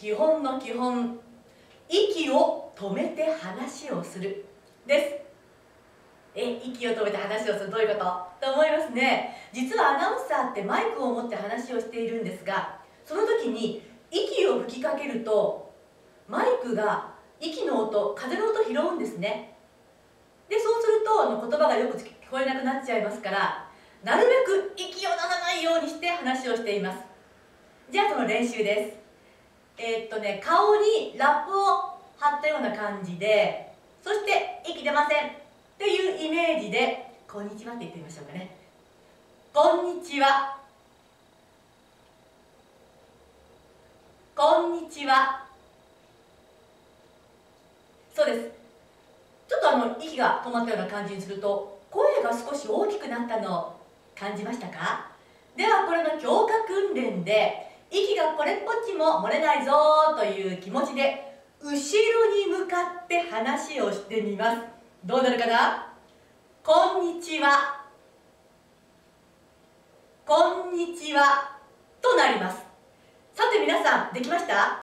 基本の基本息を止めて話をする。です。え息を止めて話をするどういうこと？と思いますね。実はアナウンサーってマイクを持って話をしているんですがその時に息を吹きかけるとマイクが息の音風の音拾うんですね。でそうするとあの言葉がよく聞こえなくなっちゃいますからなるべく息を出さないようにして話をしています。じゃあその練習です。えー、っとね顔にラップを貼ったような感じでそして息出ません。っていうイメージで「こんにちは」って言ってみましょうかね「こんにちは」「こんにちは」そうです。ちょっとあの息が止まったような感じにすると声が少し大きくなったのを感じましたか？ではこれの強化訓練で息がこれっぽっちも漏れないぞという気持ちで後ろに向かって話をしてみます。どうなるかな？こんにちは。こんにちは。となります。さて皆さんできました？